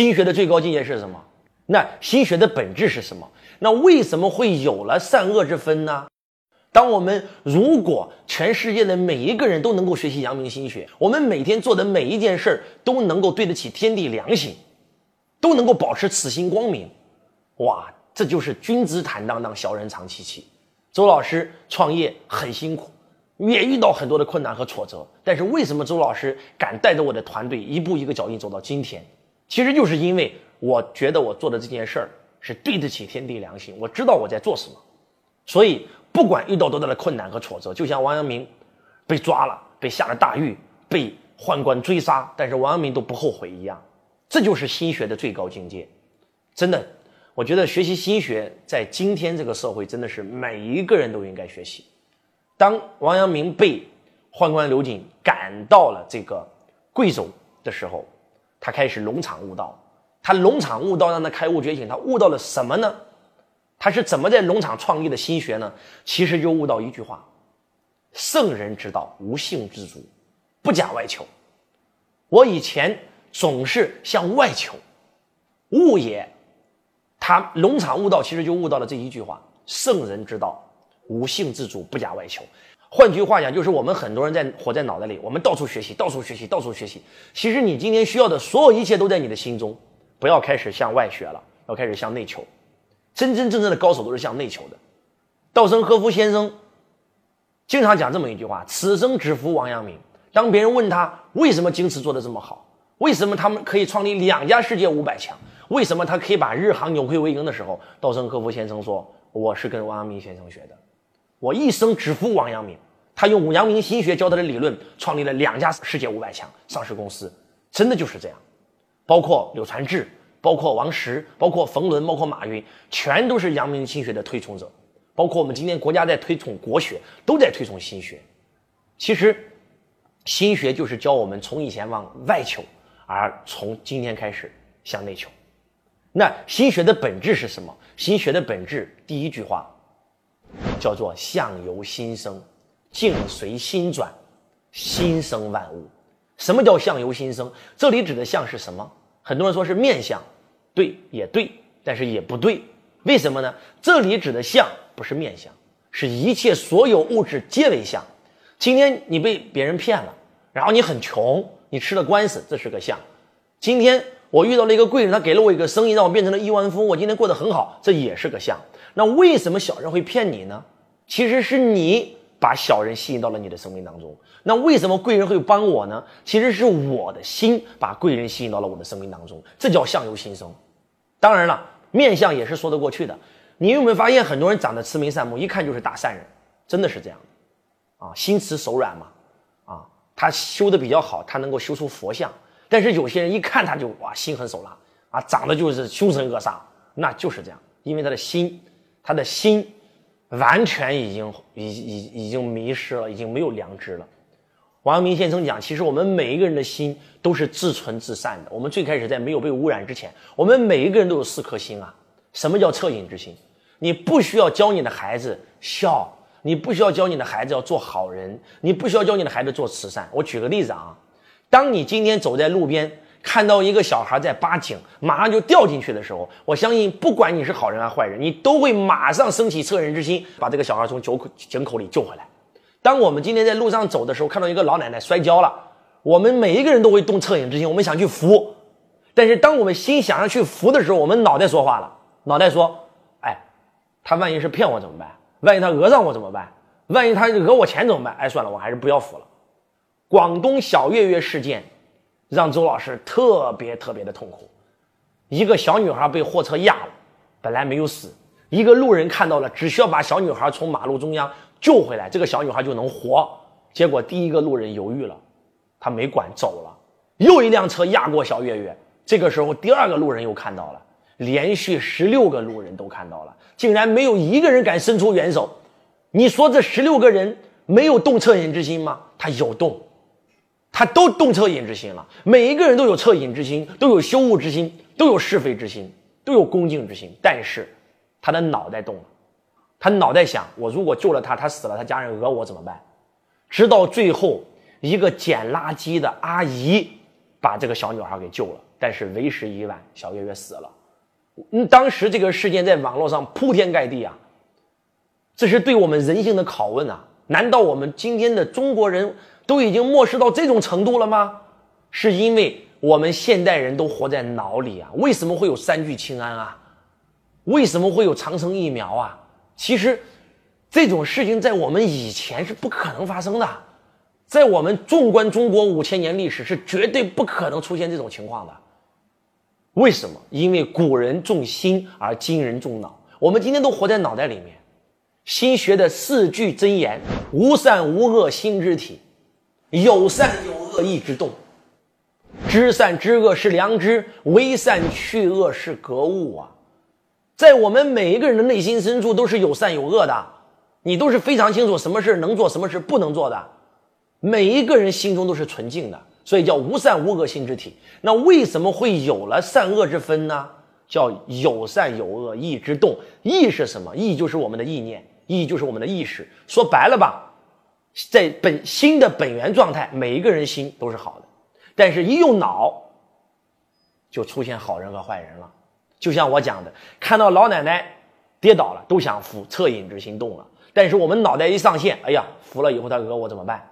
心学的最高境界是什么？那心学的本质是什么？那为什么会有了善恶之分呢？当我们如果全世界的每一个人都能够学习阳明心学，我们每天做的每一件事儿都能够对得起天地良心，都能够保持此心光明，哇，这就是君子坦荡荡，小人长戚戚。周老师创业很辛苦，也遇到很多的困难和挫折，但是为什么周老师敢带着我的团队一步一个脚印走到今天？其实就是因为我觉得我做的这件事儿是对得起天地良心，我知道我在做什么，所以。不管遇到多大的困难和挫折，就像王阳明被抓了，被下了大狱，被宦官追杀，但是王阳明都不后悔一样。这就是心学的最高境界。真的，我觉得学习心学在今天这个社会真的是每一个人都应该学习。当王阳明被宦官刘瑾赶到了这个贵州的时候，他开始龙场悟道。他龙场悟道让他开悟觉醒，他悟到了什么呢？他是怎么在农场创立的心学呢？其实就悟到一句话：圣人之道，无性之足，不假外求。我以前总是向外求，悟也。他农场悟道，其实就悟到了这一句话：圣人之道，无性之足，不假外求。换句话讲，就是我们很多人在活在脑袋里，我们到处学习，到处学习，到处学习。其实你今天需要的所有一切都在你的心中，不要开始向外学了，要开始向内求。真真正正的高手都是向内求的。稻盛和夫先生经常讲这么一句话：“此生只服王阳明。”当别人问他为什么京瓷做的这么好，为什么他们可以创立两家世界五百强，为什么他可以把日航扭亏为盈的时候，稻盛和夫先生说：“我是跟王阳明先生学的，我一生只服王阳明。他用阳明心学教他的理论，创立了两家世界五百强上市公司，真的就是这样。包括柳传志。”包括王石，包括冯仑，包括马云，全都是阳明心学的推崇者。包括我们今天国家在推崇国学，都在推崇心学。其实，心学就是教我们从以前往外求，而从今天开始向内求。那心学的本质是什么？心学的本质，第一句话叫做“相由心生，境随心转，心生万物”。什么叫相由心生？这里指的相是什么？很多人说是面相，对也对，但是也不对。为什么呢？这里指的相不是面相，是一切所有物质皆为相。今天你被别人骗了，然后你很穷，你吃了官司，这是个相。今天我遇到了一个贵人，他给了我一个生意，让我变成了亿万富翁，我今天过得很好，这也是个相。那为什么小人会骗你呢？其实是你。把小人吸引到了你的生命当中，那为什么贵人会帮我呢？其实是我的心把贵人吸引到了我的生命当中，这叫相由心生。当然了，面相也是说得过去的。你有没有发现很多人长得慈眉善目，一看就是大善人，真的是这样啊，心慈手软嘛，啊，他修的比较好，他能够修出佛像。但是有些人一看他就哇，心狠手辣啊，长得就是凶神恶煞，那就是这样，因为他的心，他的心。完全已经已已已经迷失了，已经没有良知了。王阳明先生讲，其实我们每一个人的心都是自纯自善的。我们最开始在没有被污染之前，我们每一个人都有四颗心啊。什么叫恻隐之心？你不需要教你的孩子孝，你不需要教你的孩子要做好人，你不需要教你的孩子做慈善。我举个例子啊，当你今天走在路边。看到一个小孩在扒井，马上就掉进去的时候，我相信不管你是好人还是坏人，你都会马上升起恻隐之心，把这个小孩从井口井口里救回来。当我们今天在路上走的时候，看到一个老奶奶摔跤了，我们每一个人都会动恻隐之心，我们想去扶。但是当我们心想要去扶的时候，我们脑袋说话了，脑袋说：“哎，他万一是骗我怎么办？万一他讹上我怎么办？万一他讹我钱怎么办？哎，算了，我还是不要扶了。”广东小月月事件。让周老师特别特别的痛苦。一个小女孩被货车压了，本来没有死，一个路人看到了，只需要把小女孩从马路中央救回来，这个小女孩就能活。结果第一个路人犹豫了，他没管走了。又一辆车压过小月月，这个时候第二个路人又看到了，连续十六个路人都看到了，竟然没有一个人敢伸出援手。你说这十六个人没有动恻隐之心吗？他有动。他都动恻隐之心了，每一个人都有恻隐之心，都有羞恶之心，都有是非之心，都有恭敬之心。但是，他的脑袋动了，他脑袋想：我如果救了他，他死了，他家人讹我怎么办？直到最后，一个捡垃圾的阿姨把这个小女孩给救了。但是为时已晚，小月月死了。嗯，当时这个事件在网络上铺天盖地啊，这是对我们人性的拷问啊！难道我们今天的中国人都已经漠视到这种程度了吗？是因为我们现代人都活在脑里啊？为什么会有三聚氰胺啊？为什么会有长生疫苗啊？其实，这种事情在我们以前是不可能发生的，在我们纵观中国五千年历史，是绝对不可能出现这种情况的。为什么？因为古人重心，而今人重脑。我们今天都活在脑袋里面。心学的四句真言：无善无恶心之体，有善有恶意之动。知善知恶是良知，为善去恶是格物啊！在我们每一个人的内心深处，都是有善有恶的。你都是非常清楚什么事能做，什么事不能做的。每一个人心中都是纯净的。所以叫无善无恶心之体。那为什么会有了善恶之分呢？叫有善有恶意之动。意是什么？意就是我们的意念，意就是我们的意识。说白了吧，在本心的本源状态，每一个人心都是好的。但是，一用脑，就出现好人和坏人了。就像我讲的，看到老奶奶跌倒了，都想扶，恻隐之心动了。但是我们脑袋一上线，哎呀，扶了以后他讹我怎么办？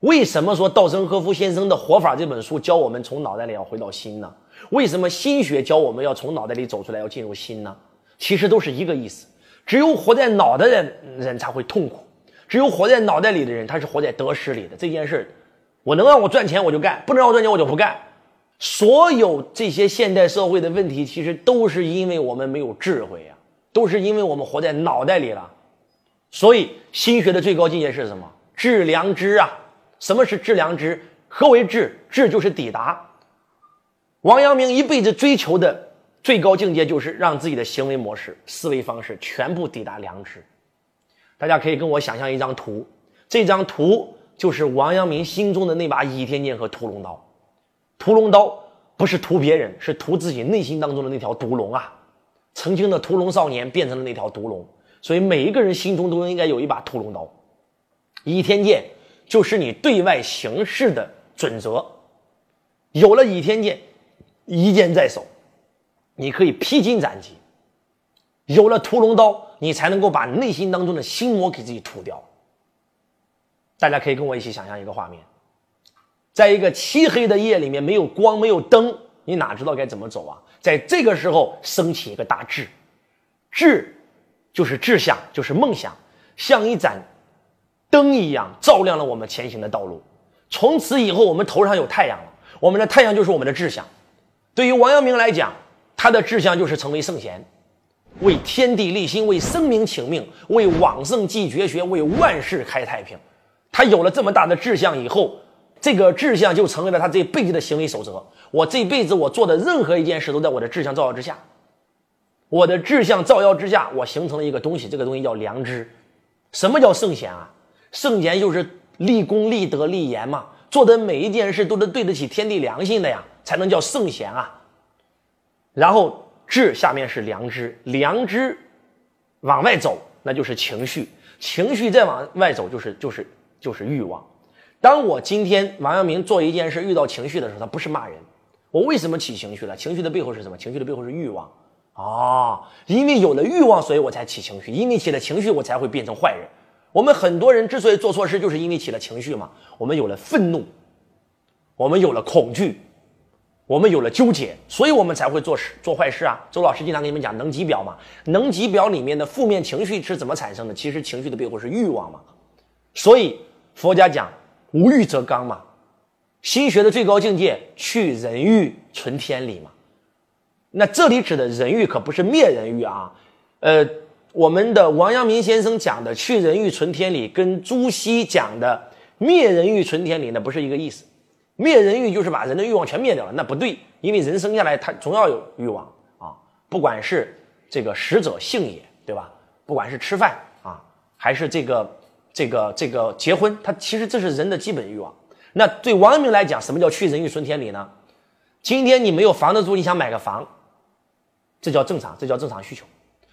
为什么说稻盛和夫先生的活法这本书教我们从脑袋里要回到心呢？为什么心学教我们要从脑袋里走出来，要进入心呢？其实都是一个意思。只有活在脑袋的人才会痛苦，只有活在脑袋里的人，他是活在得失里的。这件事，我能让我赚钱我就干，不能让我赚钱我就不干。所有这些现代社会的问题，其实都是因为我们没有智慧呀，都是因为我们活在脑袋里了。所以，心学的最高境界是什么？致良知啊！什么是致良知？何为致？致就是抵达。王阳明一辈子追求的最高境界，就是让自己的行为模式、思维方式全部抵达良知。大家可以跟我想象一张图，这张图就是王阳明心中的那把倚天剑和屠龙刀。屠龙刀不是屠别人，是屠自己内心当中的那条毒龙啊！曾经的屠龙少年变成了那条毒龙，所以每一个人心中都应该有一把屠龙刀。倚天剑。就是你对外行事的准则，有了倚天剑，一剑在手，你可以披荆斩棘；有了屠龙刀，你才能够把内心当中的心魔给自己吐掉。大家可以跟我一起想象一个画面，在一个漆黑的夜里面，没有光，没有灯，你哪知道该怎么走啊？在这个时候，升起一个大志，志就是志向，就是梦想，像一盏。灯一样照亮了我们前行的道路，从此以后我们头上有太阳了。我们的太阳就是我们的志向。对于王阳明来讲，他的志向就是成为圣贤，为天地立心，为生民请命，为往圣继绝学，为万世开太平。他有了这么大的志向以后，这个志向就成为了他这辈子的行为守则。我这辈子我做的任何一件事都在我的志向照耀之下。我的志向照耀之下，我形成了一个东西，这个东西叫良知。什么叫圣贤啊？圣贤就是立功、立德、立言嘛，做的每一件事都得对得起天地良心的呀，才能叫圣贤啊。然后智下面是良知，良知往外走那就是情绪，情绪再往外走就是就是就是欲望。当我今天王阳明做一件事遇到情绪的时候，他不是骂人，我为什么起情绪了？情绪的背后是什么？情绪的背后是欲望啊，因为有了欲望，所以我才起情绪，因为起了情绪，我才会变成坏人。我们很多人之所以做错事，就是因为起了情绪嘛。我们有了愤怒，我们有了恐惧，我们有了纠结，所以我们才会做事做坏事啊。周老师经常跟你们讲能级表嘛，能级表里面的负面情绪是怎么产生的？其实情绪的背后是欲望嘛。所以佛家讲无欲则刚嘛，心学的最高境界去人欲存天理嘛。那这里指的人欲可不是灭人欲啊，呃。我们的王阳明先生讲的去人欲存天理，跟朱熹讲的灭人欲存天理那不是一个意思。灭人欲就是把人的欲望全灭掉了，那不对，因为人生下来他总要有欲望啊，不管是这个食者性也，对吧？不管是吃饭啊，还是这个这个这个结婚，他其实这是人的基本欲望。那对王阳明来讲，什么叫去人欲存天理呢？今天你没有房子住，你想买个房，这叫正常，这叫正常需求。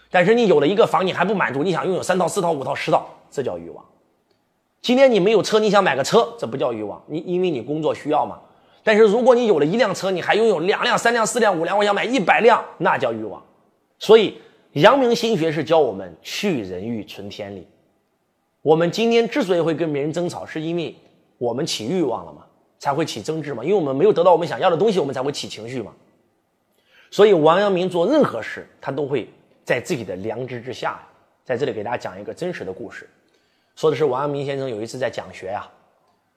但是你有了一个房，你还不满足，你想拥有三套、四套、五套、十套，这叫欲望。今天你没有车，你想买个车，这不叫欲望，你因为你工作需要嘛。但是如果你有了一辆车，你还拥有两辆、三辆、四辆、五辆，我想买一百辆，那叫欲望。所以阳明心学是教我们去人欲存天理。我们今天之所以会跟别人争吵，是因为我们起欲望了嘛，才会起争执嘛。因为我们没有得到我们想要的东西，我们才会起情绪嘛。所以王阳明做任何事，他都会在自己的良知之下。在这里给大家讲一个真实的故事，说的是王阳明先生有一次在讲学呀，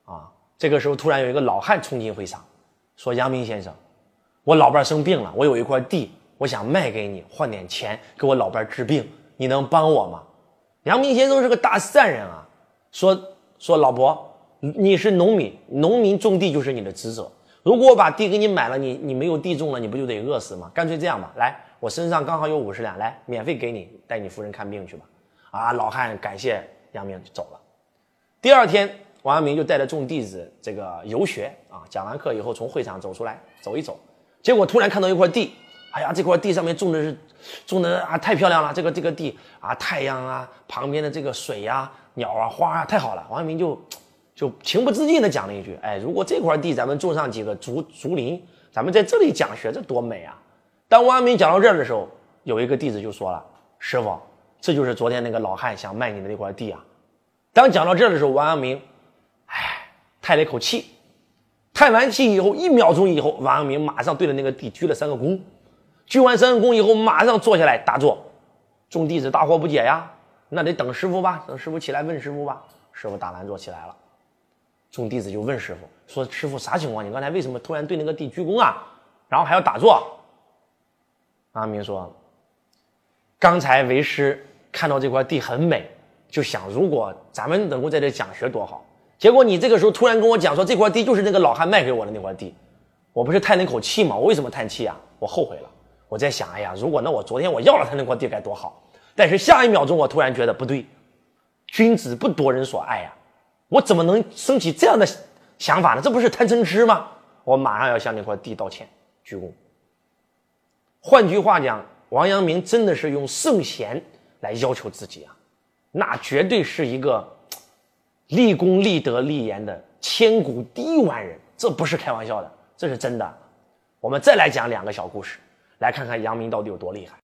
啊。这个时候，突然有一个老汉冲进会场，说：“阳明先生，我老伴生病了，我有一块地，我想卖给你，换点钱给我老伴治病，你能帮我吗？”阳明先生是个大善人啊，说：“说老伯，你是农民，农民种地就是你的职责。如果我把地给你买了，你你没有地种了，你不就得饿死吗？干脆这样吧，来，我身上刚好有五十两，来，免费给你带你夫人看病去吧。”啊，老汉感谢杨明就走了。第二天。王阳明就带着众弟子这个游学啊，讲完课以后从会场走出来走一走，结果突然看到一块地，哎呀，这块地上面种的是种的啊，太漂亮了！这个这个地啊，太阳啊，旁边的这个水呀、鸟啊、花啊，太好了！王阳明就就情不自禁地讲了一句：“哎，如果这块地咱们种上几个竹竹林，咱们在这里讲学，这多美啊！”当王阳明讲到这儿的时候，有一个弟子就说了：“师傅，这就是昨天那个老汉想卖你的那块地啊！”当讲到这儿的时候，王阳明。唉，叹了一口气，叹完气以后，一秒钟以后，王阳明马上对着那个地鞠了三个躬，鞠完三个躬以后，马上坐下来打坐。众弟子大惑不解呀，那得等师傅吧，等师傅起来问师傅吧。师傅打完坐起来了，众弟子就问师傅说：“师傅啥情况？你刚才为什么突然对那个地鞠躬啊？然后还要打坐？”王阳明说：“刚才为师看到这块地很美，就想如果咱们能够在这讲学多好。”结果你这个时候突然跟我讲说这块地就是那个老汉卖给我的那块地，我不是叹了一口气吗？我为什么叹气啊？我后悔了。我在想，哎呀，如果那我昨天我要了他那块地该多好。但是下一秒钟我突然觉得不对，君子不夺人所爱呀，我怎么能升起这样的想法呢？这不是贪嗔痴吗？我马上要向那块地道歉，鞠躬。换句话讲，王阳明真的是用圣贤来要求自己啊，那绝对是一个。立功立德立言的千古第一完人，这不是开玩笑的，这是真的。我们再来讲两个小故事，来看看杨明到底有多厉害。